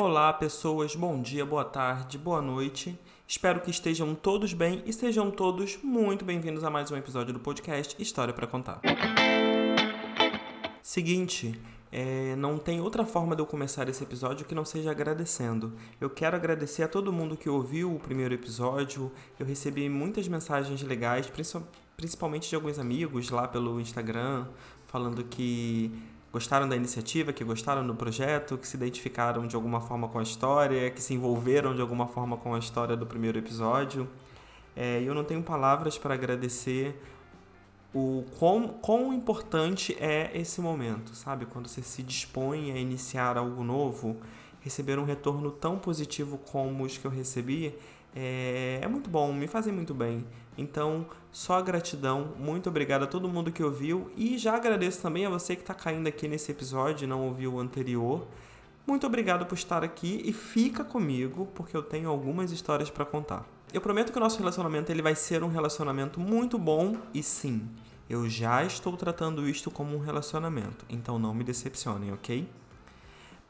Olá, pessoas, bom dia, boa tarde, boa noite. Espero que estejam todos bem e sejam todos muito bem-vindos a mais um episódio do podcast História para Contar. Seguinte, é, não tem outra forma de eu começar esse episódio que não seja agradecendo. Eu quero agradecer a todo mundo que ouviu o primeiro episódio. Eu recebi muitas mensagens legais, principalmente de alguns amigos lá pelo Instagram, falando que gostaram da iniciativa, que gostaram do projeto, que se identificaram de alguma forma com a história, que se envolveram de alguma forma com a história do primeiro episódio. É, eu não tenho palavras para agradecer o quão, quão importante é esse momento, sabe? Quando você se dispõe a iniciar algo novo, receber um retorno tão positivo como os que eu recebi é, é muito bom, me fazem muito bem. Então, só gratidão, muito obrigado a todo mundo que ouviu e já agradeço também a você que está caindo aqui nesse episódio e não ouviu o anterior. Muito obrigado por estar aqui e fica comigo porque eu tenho algumas histórias para contar. Eu prometo que o nosso relacionamento ele vai ser um relacionamento muito bom e sim, eu já estou tratando isto como um relacionamento, então não me decepcionem, ok?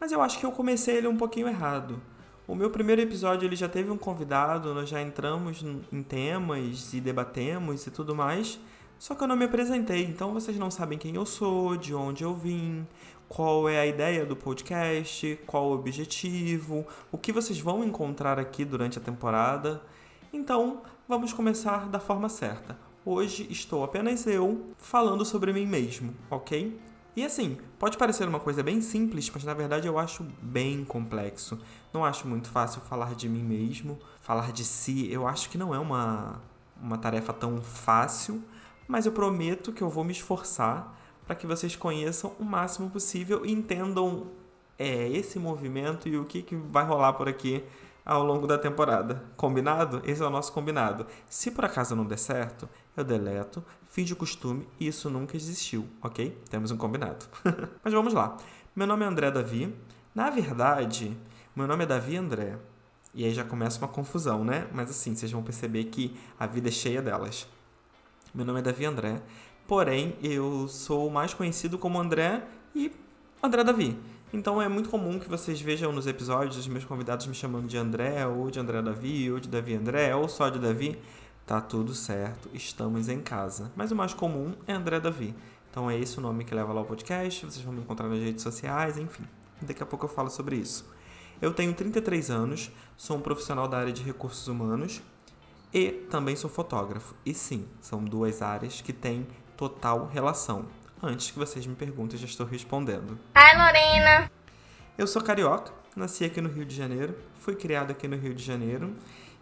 Mas eu acho que eu comecei ele um pouquinho errado. O meu primeiro episódio ele já teve um convidado, nós já entramos em temas e debatemos e tudo mais. Só que eu não me apresentei, então vocês não sabem quem eu sou, de onde eu vim, qual é a ideia do podcast, qual o objetivo, o que vocês vão encontrar aqui durante a temporada. Então, vamos começar da forma certa. Hoje estou apenas eu falando sobre mim mesmo, ok? E assim, pode parecer uma coisa bem simples, mas na verdade eu acho bem complexo. Não acho muito fácil falar de mim mesmo, falar de si. Eu acho que não é uma, uma tarefa tão fácil, mas eu prometo que eu vou me esforçar para que vocês conheçam o máximo possível e entendam é, esse movimento e o que, que vai rolar por aqui ao longo da temporada. Combinado? Esse é o nosso combinado. Se por acaso não der certo, eu deleto, fim de costume e isso nunca existiu, ok? Temos um combinado. Mas vamos lá. Meu nome é André Davi. Na verdade, meu nome é Davi André. E aí já começa uma confusão, né? Mas assim, vocês vão perceber que a vida é cheia delas. Meu nome é Davi André. Porém, eu sou mais conhecido como André e André Davi. Então é muito comum que vocês vejam nos episódios os meus convidados me chamando de André, ou de André Davi, ou de Davi André, ou só de Davi. Tá tudo certo, estamos em casa. Mas o mais comum é André Davi. Então é esse o nome que leva lá ao podcast, vocês vão me encontrar nas redes sociais, enfim. Daqui a pouco eu falo sobre isso. Eu tenho 33 anos, sou um profissional da área de recursos humanos e também sou fotógrafo. E sim, são duas áreas que têm total relação. Antes que vocês me perguntem, já estou respondendo. Ai, Lorena! Eu sou carioca, nasci aqui no Rio de Janeiro, fui criado aqui no Rio de Janeiro,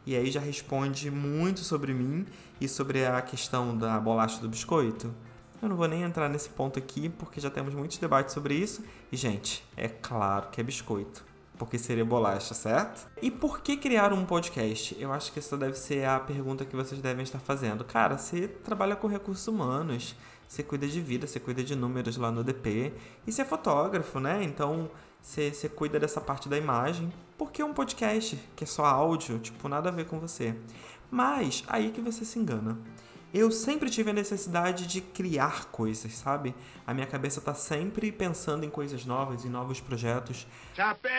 e aí já responde muito sobre mim e sobre a questão da bolacha do biscoito. Eu não vou nem entrar nesse ponto aqui, porque já temos muitos debates sobre isso. E, gente, é claro que é biscoito porque seria bolacha, certo? E por que criar um podcast? Eu acho que essa deve ser a pergunta que vocês devem estar fazendo. Cara, você trabalha com recursos humanos, você cuida de vida, você cuida de números lá no DP. E você é fotógrafo, né? Então você, você cuida dessa parte da imagem. Por que um podcast que é só áudio? Tipo, nada a ver com você. Mas aí que você se engana. Eu sempre tive a necessidade de criar coisas, sabe? A minha cabeça tá sempre pensando em coisas novas, em novos projetos. Chapéu,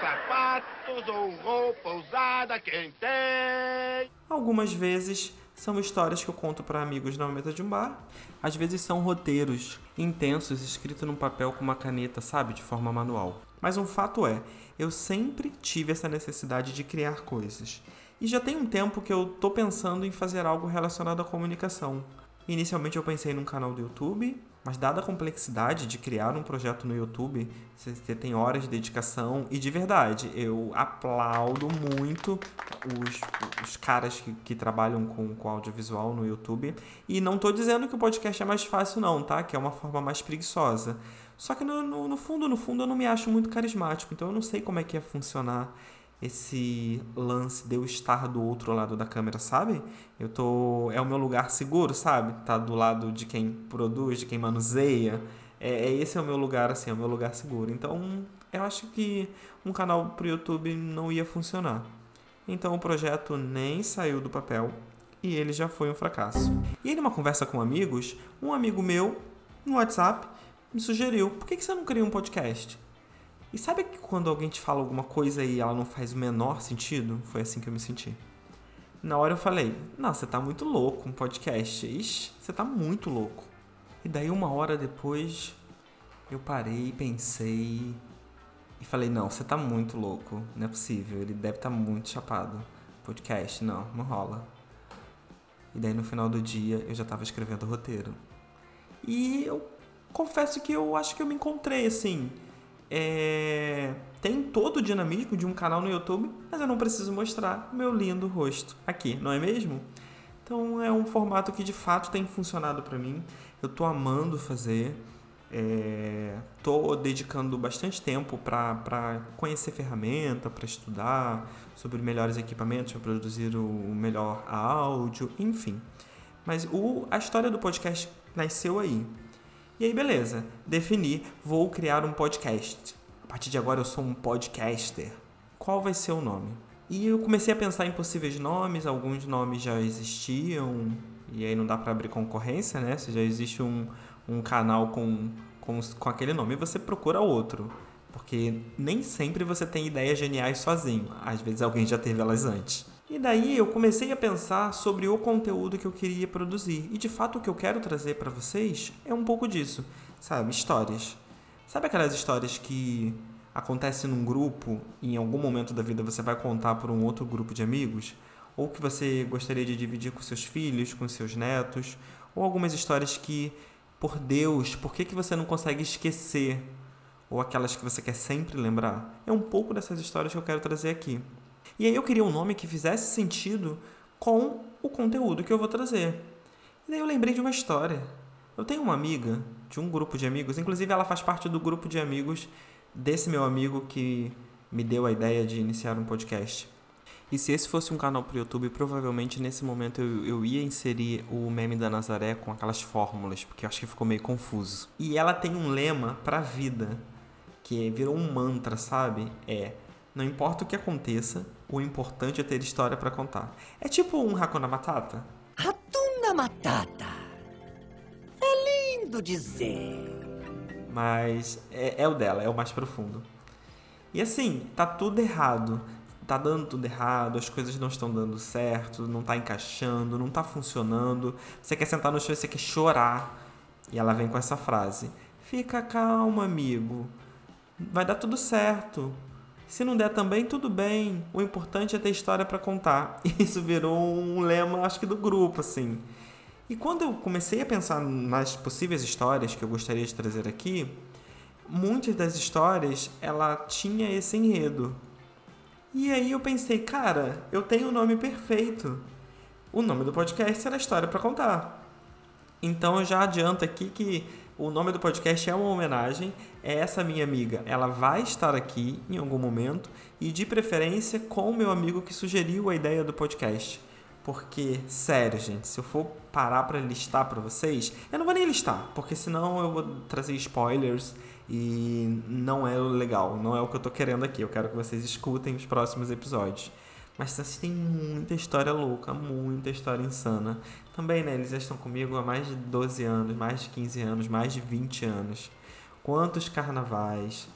sapatos ou roupa usada, quem tem? Algumas vezes são histórias que eu conto para amigos na mesa de um bar. Às vezes são roteiros intensos escritos num papel com uma caneta, sabe, de forma manual. Mas um fato é, eu sempre tive essa necessidade de criar coisas. E já tem um tempo que eu tô pensando em fazer algo relacionado à comunicação. Inicialmente eu pensei num canal do YouTube, mas dada a complexidade de criar um projeto no YouTube, você tem horas de dedicação e de verdade, eu aplaudo muito os, os caras que, que trabalham com, com audiovisual no YouTube. E não estou dizendo que o podcast é mais fácil, não, tá? Que é uma forma mais preguiçosa. Só que no, no, no fundo, no fundo, eu não me acho muito carismático, então eu não sei como é que ia funcionar esse lance de eu estar do outro lado da câmera, sabe? Eu tô. É o meu lugar seguro, sabe? Tá do lado de quem produz, de quem manuseia. É, é esse é o meu lugar, assim, é o meu lugar seguro. Então, eu acho que um canal pro YouTube não ia funcionar. Então o projeto nem saiu do papel e ele já foi um fracasso. E aí, numa conversa com amigos, um amigo meu, no WhatsApp, me sugeriu: por que você não cria um podcast? E sabe que quando alguém te fala alguma coisa e ela não faz o menor sentido? Foi assim que eu me senti. Na hora eu falei, não, você tá muito louco, um podcast. Ixi, você tá muito louco. E daí uma hora depois eu parei, pensei e falei, não, você tá muito louco, não é possível, ele deve estar tá muito chapado. Podcast, não, não rola. E daí no final do dia eu já tava escrevendo o roteiro. E eu confesso que eu acho que eu me encontrei assim. É... Tem todo o dinamismo de um canal no YouTube, mas eu não preciso mostrar meu lindo rosto aqui, não é mesmo? Então é um formato que de fato tem funcionado para mim. Eu tô amando fazer. É, dedicando bastante tempo para conhecer ferramenta, para estudar sobre melhores equipamentos, para produzir o melhor áudio, enfim. Mas o, a história do podcast nasceu aí. E aí, beleza, defini, vou criar um podcast. A partir de agora eu sou um podcaster. Qual vai ser o nome? E eu comecei a pensar em possíveis nomes, alguns nomes já existiam, e aí não dá para abrir concorrência, né? Se já existe um, um canal com, com, com aquele nome, você procura outro. Porque nem sempre você tem ideias geniais sozinho. Às vezes alguém já teve elas antes. E daí eu comecei a pensar sobre o conteúdo que eu queria produzir. E de fato o que eu quero trazer para vocês é um pouco disso, sabe? Histórias. Sabe aquelas histórias que acontecem num grupo e em algum momento da vida você vai contar para um outro grupo de amigos? Ou que você gostaria de dividir com seus filhos, com seus netos? Ou algumas histórias que por Deus, por que, que você não consegue esquecer? Ou aquelas que você quer sempre lembrar? É um pouco dessas histórias que eu quero trazer aqui. E aí eu queria um nome que fizesse sentido com o conteúdo que eu vou trazer. E daí eu lembrei de uma história. Eu tenho uma amiga de um grupo de amigos, inclusive ela faz parte do grupo de amigos desse meu amigo que me deu a ideia de iniciar um podcast. E se esse fosse um canal pro YouTube, provavelmente nesse momento eu, eu ia inserir o meme da Nazaré com aquelas fórmulas, porque eu acho que ficou meio confuso. E ela tem um lema pra vida, que virou um mantra, sabe? É, não importa o que aconteça, o importante é ter história para contar. É tipo um Hakuna Matata. Hakuna Matata. É lindo dizer. Mas é, é o dela, é o mais profundo. E assim, tá tudo errado tá dando tudo errado, as coisas não estão dando certo, não tá encaixando, não tá funcionando. Você quer sentar no chão e você quer chorar. E ela vem com essa frase: Fica calmo, amigo. Vai dar tudo certo. Se não der também, tudo bem. O importante é ter história para contar. Isso virou um lema, acho que do grupo, assim. E quando eu comecei a pensar nas possíveis histórias que eu gostaria de trazer aqui, muitas das histórias ela tinha esse enredo e aí eu pensei, cara, eu tenho o nome perfeito. O nome do podcast era História para Contar. Então eu já adianto aqui que o nome do podcast é uma homenagem. É essa minha amiga, ela vai estar aqui em algum momento e de preferência com o meu amigo que sugeriu a ideia do podcast. Porque, sério, gente, se eu for parar para listar para vocês, eu não vou nem listar, porque senão eu vou trazer spoilers e não é legal, não é o que eu tô querendo aqui. Eu quero que vocês escutem os próximos episódios. Mas tem muita história louca, muita história insana. Também, né? Eles já estão comigo há mais de 12 anos, mais de 15 anos, mais de 20 anos. Quantos carnavais,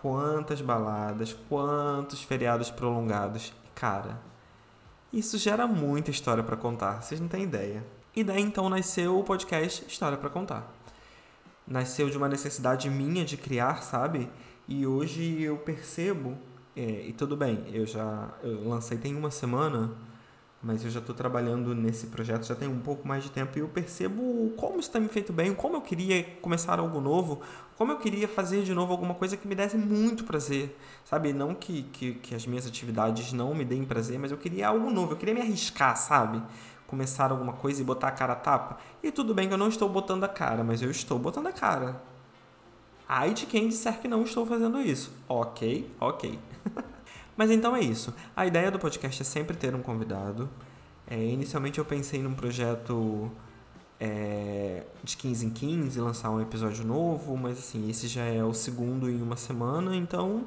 quantas baladas, quantos feriados prolongados. Cara, isso gera muita história para contar, vocês não têm ideia. E daí então nasceu o podcast História para Contar nasceu de uma necessidade minha de criar, sabe? E hoje eu percebo, e tudo bem, eu já eu lancei tem uma semana, mas eu já estou trabalhando nesse projeto já tem um pouco mais de tempo e eu percebo como isso tem me feito bem, como eu queria começar algo novo, como eu queria fazer de novo alguma coisa que me desse muito prazer, sabe? Não que, que, que as minhas atividades não me deem prazer, mas eu queria algo novo, eu queria me arriscar, sabe? começar alguma coisa e botar a cara a tapa. E tudo bem que eu não estou botando a cara, mas eu estou botando a cara. Ai de quem disser que não estou fazendo isso. Ok, ok. mas então é isso. A ideia do podcast é sempre ter um convidado. É, inicialmente eu pensei num projeto é, de 15 em 15, lançar um episódio novo, mas assim, esse já é o segundo em uma semana, então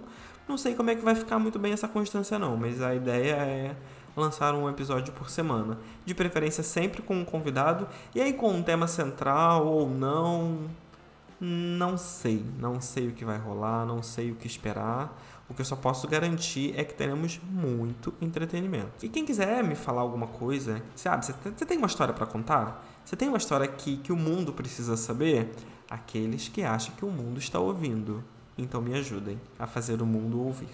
não sei como é que vai ficar muito bem essa constância não, mas a ideia é lançar um episódio por semana, de preferência sempre com um convidado e aí com um tema central ou não. Não sei, não sei o que vai rolar, não sei o que esperar. O que eu só posso garantir é que teremos muito entretenimento. E quem quiser me falar alguma coisa, sabe, você tem uma história para contar? Você tem uma história que, que o mundo precisa saber? Aqueles que acham que o mundo está ouvindo. Então me ajudem a fazer o mundo ouvir.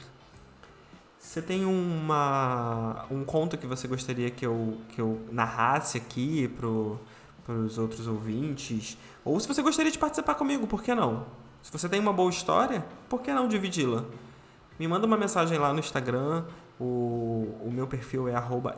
Você tem uma, um conto que você gostaria que eu, que eu narrasse aqui para os outros ouvintes? Ou se você gostaria de participar comigo, por que não? Se você tem uma boa história, por que não dividi-la? Me manda uma mensagem lá no Instagram. O, o meu perfil é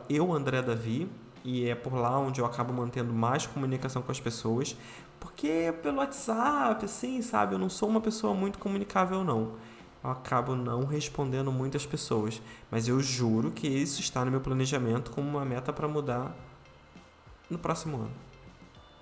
euandredavi e é por lá onde eu acabo mantendo mais comunicação com as pessoas. Porque pelo WhatsApp, assim, sabe? Eu não sou uma pessoa muito comunicável, não. Eu acabo não respondendo muitas pessoas. Mas eu juro que isso está no meu planejamento como uma meta para mudar no próximo ano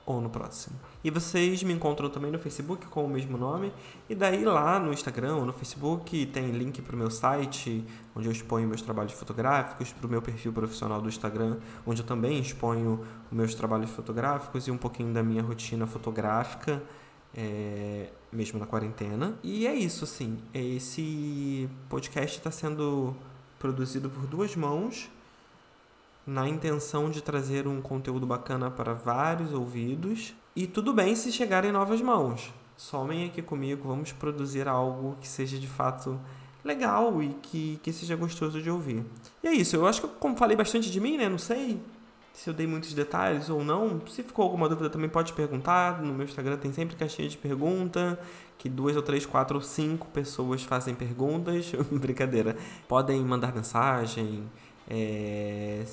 ou no próximo. E vocês me encontram também no Facebook com o mesmo nome. E daí lá no Instagram ou no Facebook tem link para o meu site, onde eu exponho meus trabalhos fotográficos, para o meu perfil profissional do Instagram, onde eu também exponho meus trabalhos fotográficos e um pouquinho da minha rotina fotográfica. É, mesmo na quarentena. E é isso, assim. Esse podcast está sendo produzido por duas mãos na intenção de trazer um conteúdo bacana para vários ouvidos. E tudo bem se chegar em novas mãos. Somem aqui comigo, vamos produzir algo que seja de fato legal e que, que seja gostoso de ouvir. E é isso, eu acho que como falei bastante de mim, né? Não sei se eu dei muitos detalhes ou não. Se ficou alguma dúvida também pode perguntar. No meu Instagram tem sempre caixinha de pergunta, que duas ou três, quatro ou cinco pessoas fazem perguntas. Brincadeira. Podem mandar mensagem. É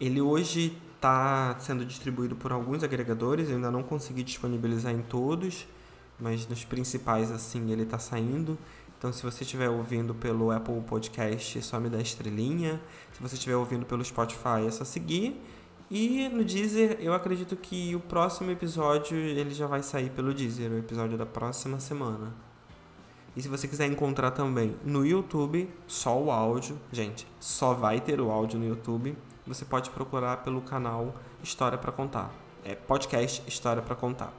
ele hoje está sendo distribuído por alguns agregadores, eu ainda não consegui disponibilizar em todos, mas nos principais assim ele está saindo. Então, se você estiver ouvindo pelo Apple Podcast, é só me dar estrelinha. Se você estiver ouvindo pelo Spotify, é só seguir. E no Deezer, eu acredito que o próximo episódio ele já vai sair pelo Deezer, o episódio da próxima semana. E se você quiser encontrar também no YouTube, só o áudio, gente, só vai ter o áudio no YouTube você pode procurar pelo canal História para Contar. É podcast História para Contar.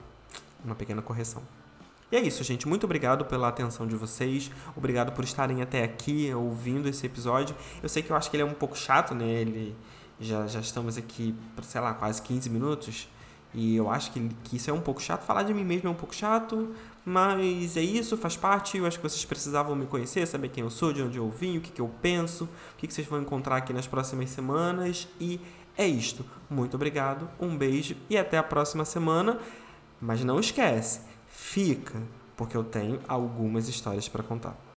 Uma pequena correção. E é isso, gente. Muito obrigado pela atenção de vocês. Obrigado por estarem até aqui ouvindo esse episódio. Eu sei que eu acho que ele é um pouco chato, né? Ele já, já estamos aqui, sei lá, quase 15 minutos. E eu acho que, que isso é um pouco chato. Falar de mim mesmo é um pouco chato, mas é isso, faz parte. Eu acho que vocês precisavam me conhecer, saber quem eu sou, de onde eu vim, o que, que eu penso, o que, que vocês vão encontrar aqui nas próximas semanas. E é isto. Muito obrigado, um beijo e até a próxima semana. Mas não esquece, fica, porque eu tenho algumas histórias para contar.